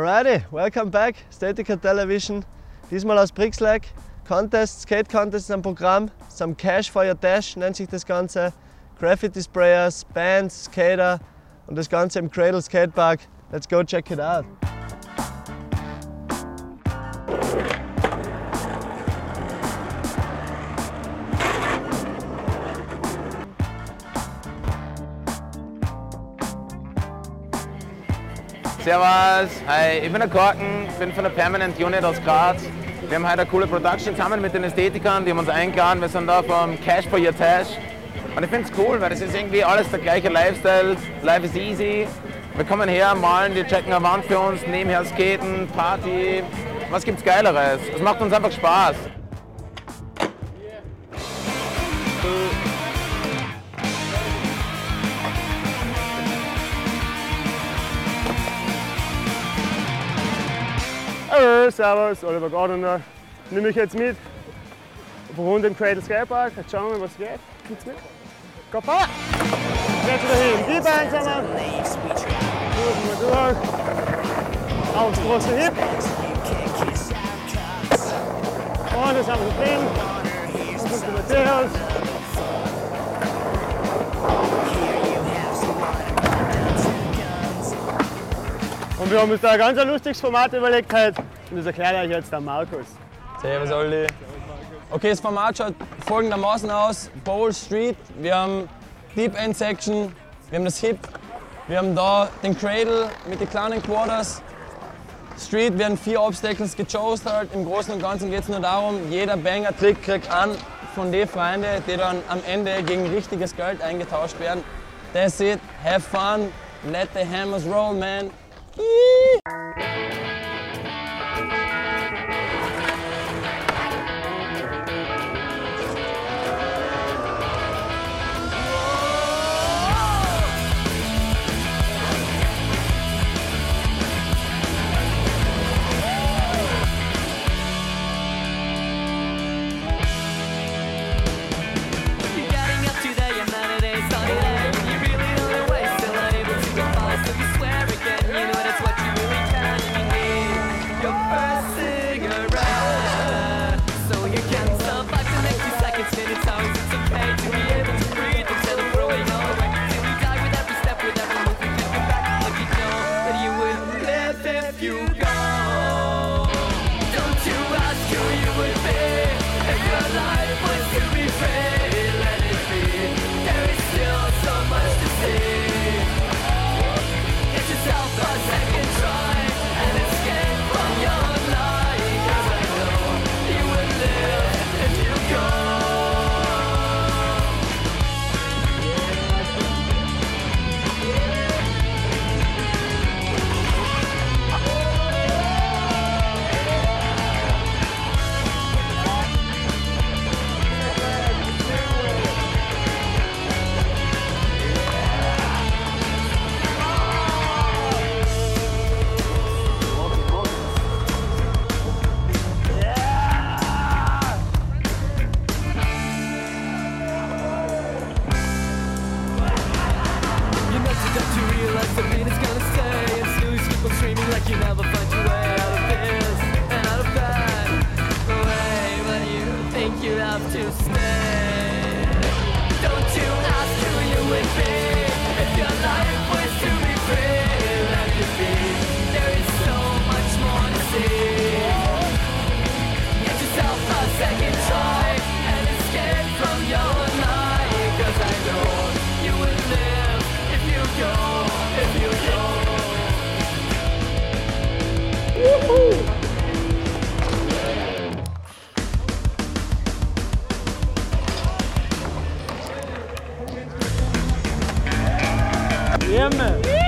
Alrighty, welcome back, Statica Television. Diesmal aus Brixlag. Contest, Skate Contest am Programm. Some Cash for your Dash nennt sich das Ganze. Graffiti Sprayers, Bands, Skater und das Ganze im Cradle Skatepark. Let's go check it out. Servus, hi, ich bin der Korken, bin von der Permanent Unit aus Graz. Wir haben heute eine coole Production zusammen mit den Ästhetikern, die haben uns eingeladen. Wir sind da vom Cash for Your Tash. Und ich finde es cool, weil das ist irgendwie alles der gleiche Lifestyle. Life is easy. Wir kommen her, malen, die checken eine Wand für uns, nebenher skaten, Party. Was gibt's Geileres? Es macht uns einfach Spaß. Hallo, servus, Oliver Gardner. Nimm mich jetzt mit Runde im Cradle Skatepark. Jetzt schauen wir mal, was geht. Kommt's mit? Fahr! Jetzt wieder hin. Beine zusammen. Durch mal durch. Aufs große Hip. Vorne sind wir drin. Und sind wir Matthäus. Und wir haben uns da ein ganz lustiges Format überlegt heute. Und das erklärt euch jetzt der Markus. Servus Olli. Okay, das Format schaut folgendermaßen aus. Bowl Street, wir haben Deep End Section, wir haben das Hip, wir haben da den Cradle mit den kleinen Quarters. Street werden vier Obstacles gechosen halt. Im Großen und Ganzen geht es nur darum, jeder Banger-Trick kriegt an von den Freunden, die dann am Ende gegen richtiges Geld eingetauscht werden. That's it, have fun, let the hammers roll, man. 咦 Jemme.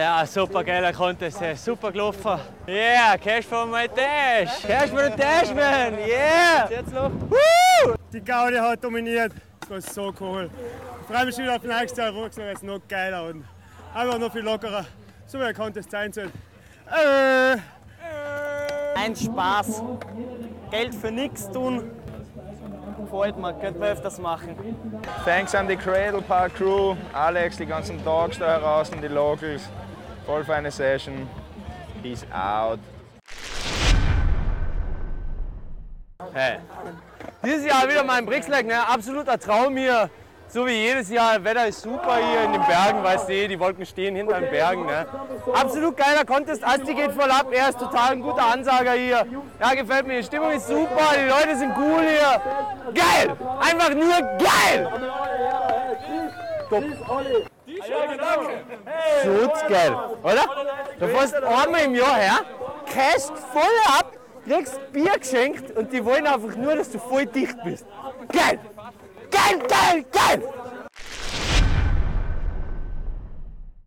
Ja, super geiler Contest, super gelaufen. Yeah, Cash for my Dash. Cash for the Dash, man. Yeah. Jetzt noch. Die Gaudi hat dominiert. Das war so cool. Ich freue mich schon wieder auf den nächsten Jahr. Rucksack ist noch geiler und einfach noch viel lockerer. So wie ein Contest sein soll. Äh. Ein Spaß. Geld für nichts tun. Gefällt mir, könnte man öfters machen. Thanks an die Cradle Park Crew, Alex, die ganzen Dogs da heraus und die Locals. Voll feine Session. Peace out. Hey. Dieses Jahr wieder mal ein Brixlag, ne? absoluter Traum hier. So wie jedes Jahr, Wetter ist super hier in den Bergen, weißt du, die Wolken stehen hinter den Bergen. Ne? Absolut geiler Contest, Asti geht voll ab, er ist total ein guter Ansager hier. Ja, gefällt mir, die Stimmung ist super, die Leute sind cool hier. Geil, einfach nur geil. Schutz geil, oder? Du fährst einmal im Jahr her, cashst voll ab, kriegst Bier geschenkt und die wollen einfach nur, dass du voll dicht bist. Geil! Geil, geil, geil!